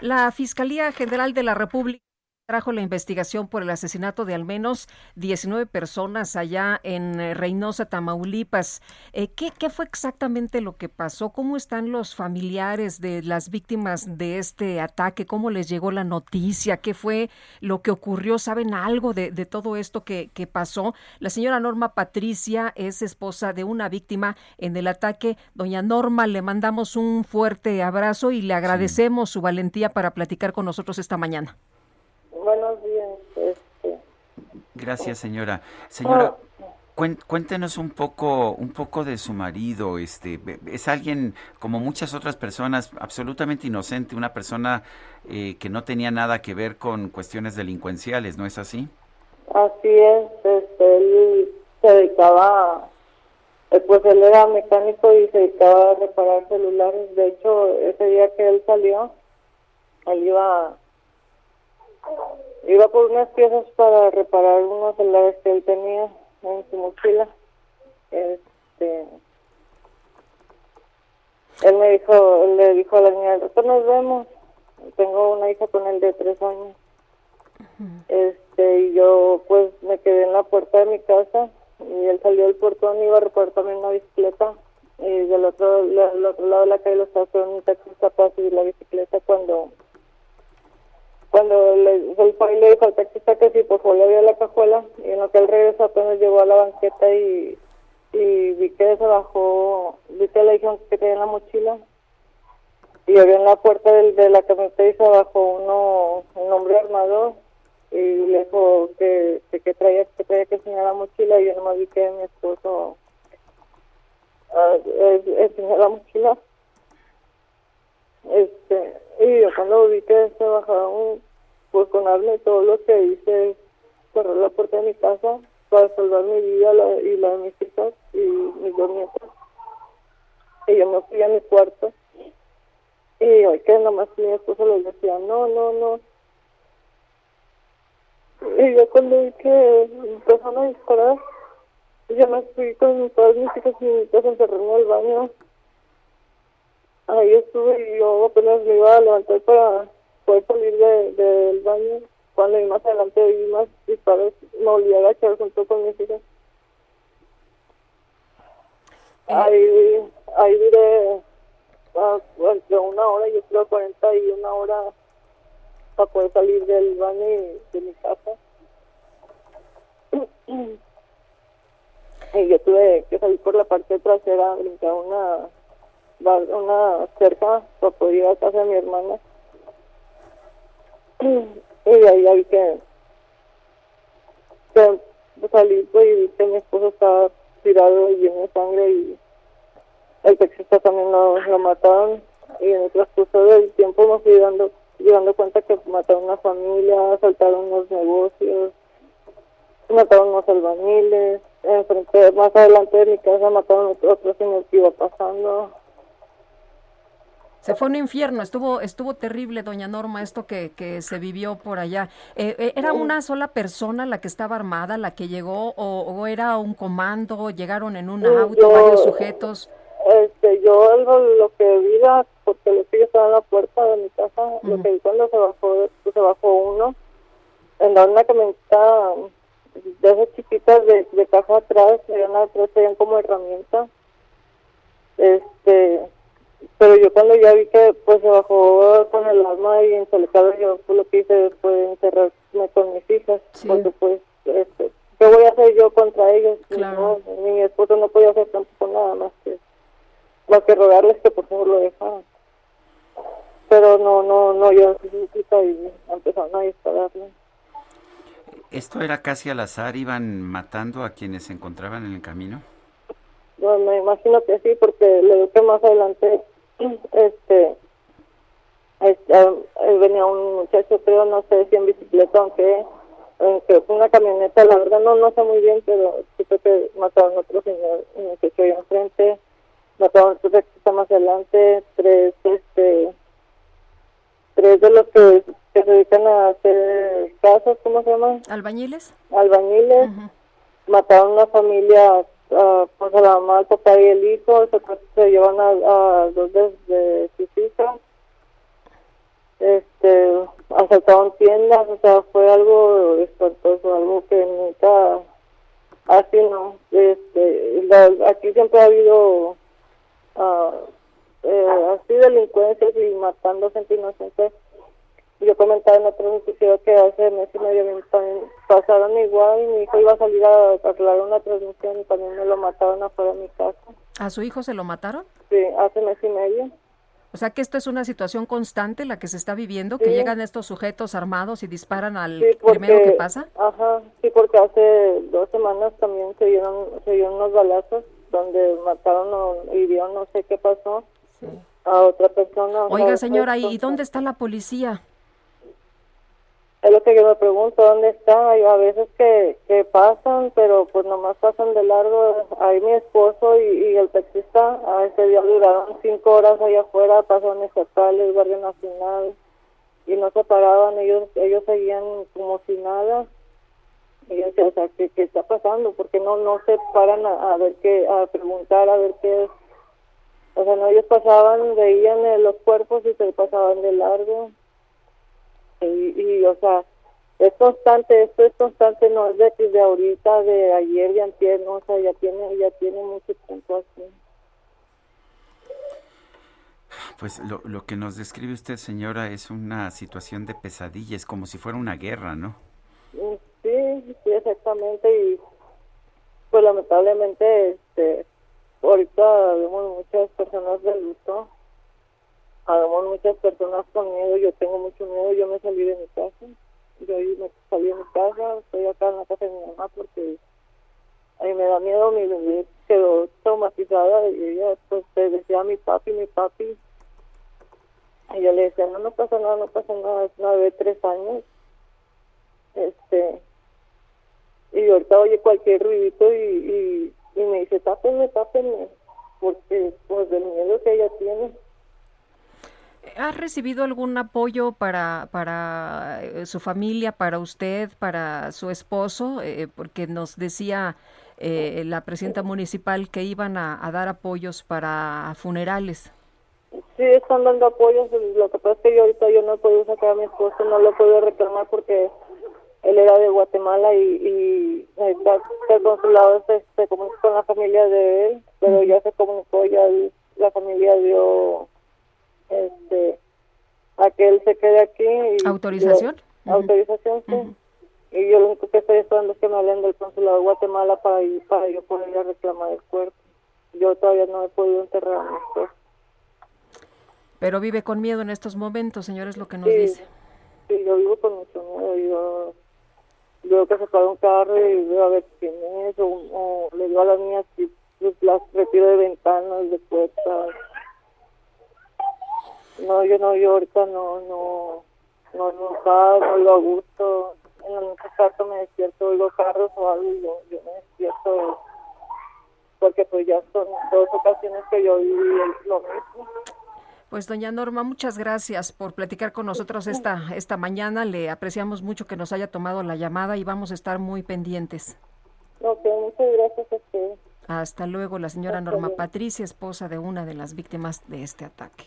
La Fiscalía General de la República trajo la investigación por el asesinato de al menos 19 personas allá en eh, Reynosa, Tamaulipas. Eh, ¿qué, ¿Qué fue exactamente lo que pasó? ¿Cómo están los familiares de las víctimas de este ataque? ¿Cómo les llegó la noticia? ¿Qué fue lo que ocurrió? ¿Saben algo de, de todo esto que, que pasó? La señora Norma Patricia es esposa de una víctima en el ataque. Doña Norma, le mandamos un fuerte abrazo y le agradecemos su valentía para platicar con nosotros esta mañana. Buenos días. Este. Gracias, señora. Señora, cuen- cuéntenos un poco, un poco de su marido. Este, es alguien como muchas otras personas, absolutamente inocente, una persona eh, que no tenía nada que ver con cuestiones delincuenciales, ¿no es así? Así es, este, él se dedicaba, eh, pues él era mecánico y se dedicaba a reparar celulares. De hecho, ese día que él salió, él iba, iba por unas piezas para reparar unos celulares que él tenía en su mochila. Este, él me dijo, él le dijo a la niña, después nos vemos. Tengo una hija con él de tres años. Este, y yo pues me quedé en la puerta de mi casa y él salió del portón y iba a reparar también una bicicleta y del otro, del otro lado de la calle lo estaba esperando un taxista para subir la bicicleta cuando cuando le, el fue y le dijo al taxista que sí, por favor le abrió la cajuela y en lo que él regresó apenas llegó a la banqueta y, y vi que se bajó, vi que le dijeron que tenía en la mochila y abrió en la puerta del, de la camioneta y se bajó uno, un hombre armado y le dijo que, que, traía que traía que enseñar la mochila y yo nomás vi que mi esposo eh, enseñó la mochila. Este y yo cuando vi que se bajaron pues con arma y todo lo que hice cerrar la puerta de mi casa para salvar mi vida la- y la de mis hijas y mis dos nietos y yo me fui a mi cuarto y hoy que nomás mi esposo les decía no no no y yo cuando vi que empezaron a disparar, yo me fui con todas mis hijas y mis hijas encerraron en el baño. Ahí estuve y yo apenas me iba a levantar para poder salir de, del baño. Cuando más adelante vi más disparos, me a agachar junto con mis hijas. Ahí, ahí duré ah, entre una hora, yo creo 40 y una hora para poder salir del baño y de mi casa. y yo tuve que salir por la parte trasera, brincar una una cerca para poder ir a casa de mi hermana. Y ahí vi que, que salí pues, y vi que mi esposo estaba tirado y lleno de sangre y el taxista también lo, mataron y en el transcurso del tiempo me fui dando, dando cuenta que mataron una familia, asaltaron unos negocios, mataron unos albañiles, enfrente, más adelante de mi casa mataron otros en el que iba pasando. Se fue un infierno, estuvo, estuvo terrible, doña Norma, esto que, que se vivió por allá. Eh, eh, ¿Era una sola persona la que estaba armada, la que llegó, o, o era un comando, llegaron en un auto, yo- varios sujetos? Este, yo lo, lo que vi, la- porque lo que yo estaba en la puerta de mi casa, lo que vi cuando se bajó, se bajó uno, en una camioneta de esas chiquitas de, de caja atrás, traían atrás, traían como herramienta. Este, pero yo cuando ya vi que pues se bajó con el arma y ensalecado, yo pues, lo que hice fue encerrarme con mis hijas, Sí. porque pues, este, ¿qué voy a hacer yo contra ellos? Claro. No, mi esposo no podía hacer tampoco nada más que, más que rogarles que por favor lo dejaran. Pero no, no, no, yo y empezaron a dispararme. ¿Esto era casi al azar? ¿Iban matando a quienes se encontraban en el camino? Bueno, me imagino que sí, porque le digo que más adelante, este, este, venía un muchacho, creo, no sé si en bicicleta, aunque que una camioneta, la verdad no no sé muy bien, pero supe que mataron a otro señor, un muchacho ahí enfrente, mataron a otro que está más adelante, tres, este, tres de los que, se dedican a hacer casas, ¿cómo se llaman? ¿Albañiles? Albañiles. Mataron a una familia, uh, pues a la mamá, el papá y el hijo, se, se llevan a, dos de, de sus hijas este asaltaron tiendas, o sea, fue algo espantoso, algo que nunca así no, este, aquí siempre ha habido uh, eh, así delincuencias y matando gente inocente. Yo comentaba en otro noticiero que hace mes y medio también pasaron igual, y mi hijo iba a salir a arreglar una transmisión y también me lo mataron afuera de mi casa. ¿A su hijo se lo mataron? Sí, hace mes y medio. O sea que esto es una situación constante la que se está viviendo, que llegan estos sujetos armados y disparan al primero que pasa. Ajá, sí, porque hace dos semanas también se dieron, se dieron unos balazos donde mataron o hirieron, no sé qué pasó, a otra persona. Oiga, señora, ¿y dónde está la policía? Es lo que yo me pregunto, ¿dónde está? Hay a veces que, que pasan, pero pues nomás pasan de largo. Ahí mi esposo y, el taxista, a ese día duraron cinco horas allá afuera, pasaron estatales, Guardia Nacional, y no se paraban, ellos ellos seguían como si nada. Y yo decía, o sea, ¿qué, ¿qué, está pasando? Porque no no se paran a, ver qué, a preguntar, a ver qué es. O sea, no, ellos pasaban, veían eh, los cuerpos y se pasaban de largo y, o sea, es constante, esto es constante, no es de, de ahorita, de ayer, de antier, no, o sea, ya tiene, ya tiene mucho tiempo así. Pues lo, lo que nos describe usted, señora, es una situación de pesadilla, es como si fuera una guerra, ¿no? Mm, sí, sí, exactamente, y pues lamentablemente, este, ahorita vemos muchas personas de luto, Habemos muchas personas con miedo, yo tengo mucho miedo, yo me salí de mi casa, yo me salí de mi casa, estoy acá en la casa de mi mamá porque a mí me da miedo, mi bebé quedó traumatizada y ella pues decía mi papi, mi papi, y yo le decía, no, no pasa nada, no pasa nada, es una bebé tres años, este, y ahorita oye cualquier ruidito y, y, y me dice, tápenme, tápenme, porque pues del miedo que ella tiene. ¿Ha recibido algún apoyo para, para eh, su familia, para usted, para su esposo? Eh, porque nos decía eh, la presidenta municipal que iban a, dar apoyos para funerales. Sí, están dando apoyos. Lo que pasa es que yo ahorita yo no he podido sacar a mi esposo, no lo he podido reclamar porque él era de Guatemala y, y el consulado se, se comunicó con la familia de él, pero ya se comunicó, ya la familia dio este a que él se quede aquí. Y ¿Autorización? Autorización, sí. Y yo lo único que estoy esperando es que me hablen del consulado de Guatemala para, ir, para yo poder ir a reclamar el cuerpo. Yo todavía no he podido enterrar a mi esposo. Pero vive con miedo en estos momentos, señor, es lo que nos dice. Sí, yo vivo con mucho miedo. Yo veo que se paga un carro y veo a ver quién es, o, le digo a las niñas si las retiro de ventanas, de puertas no, yo no, yo ahorita no, no, no, nunca, no lo gusto. En el caso me despierto, oigo carros o algo y yo, yo me despierto porque pues ya son dos ocasiones que yo viví lo mismo. Pues doña Norma, muchas gracias por platicar con nosotros esta, esta mañana. Le apreciamos mucho que nos haya tomado la llamada y vamos a estar muy pendientes. Ok, muchas gracias a usted. Hasta luego, la señora Norma Patricia, esposa de una de las víctimas de este ataque.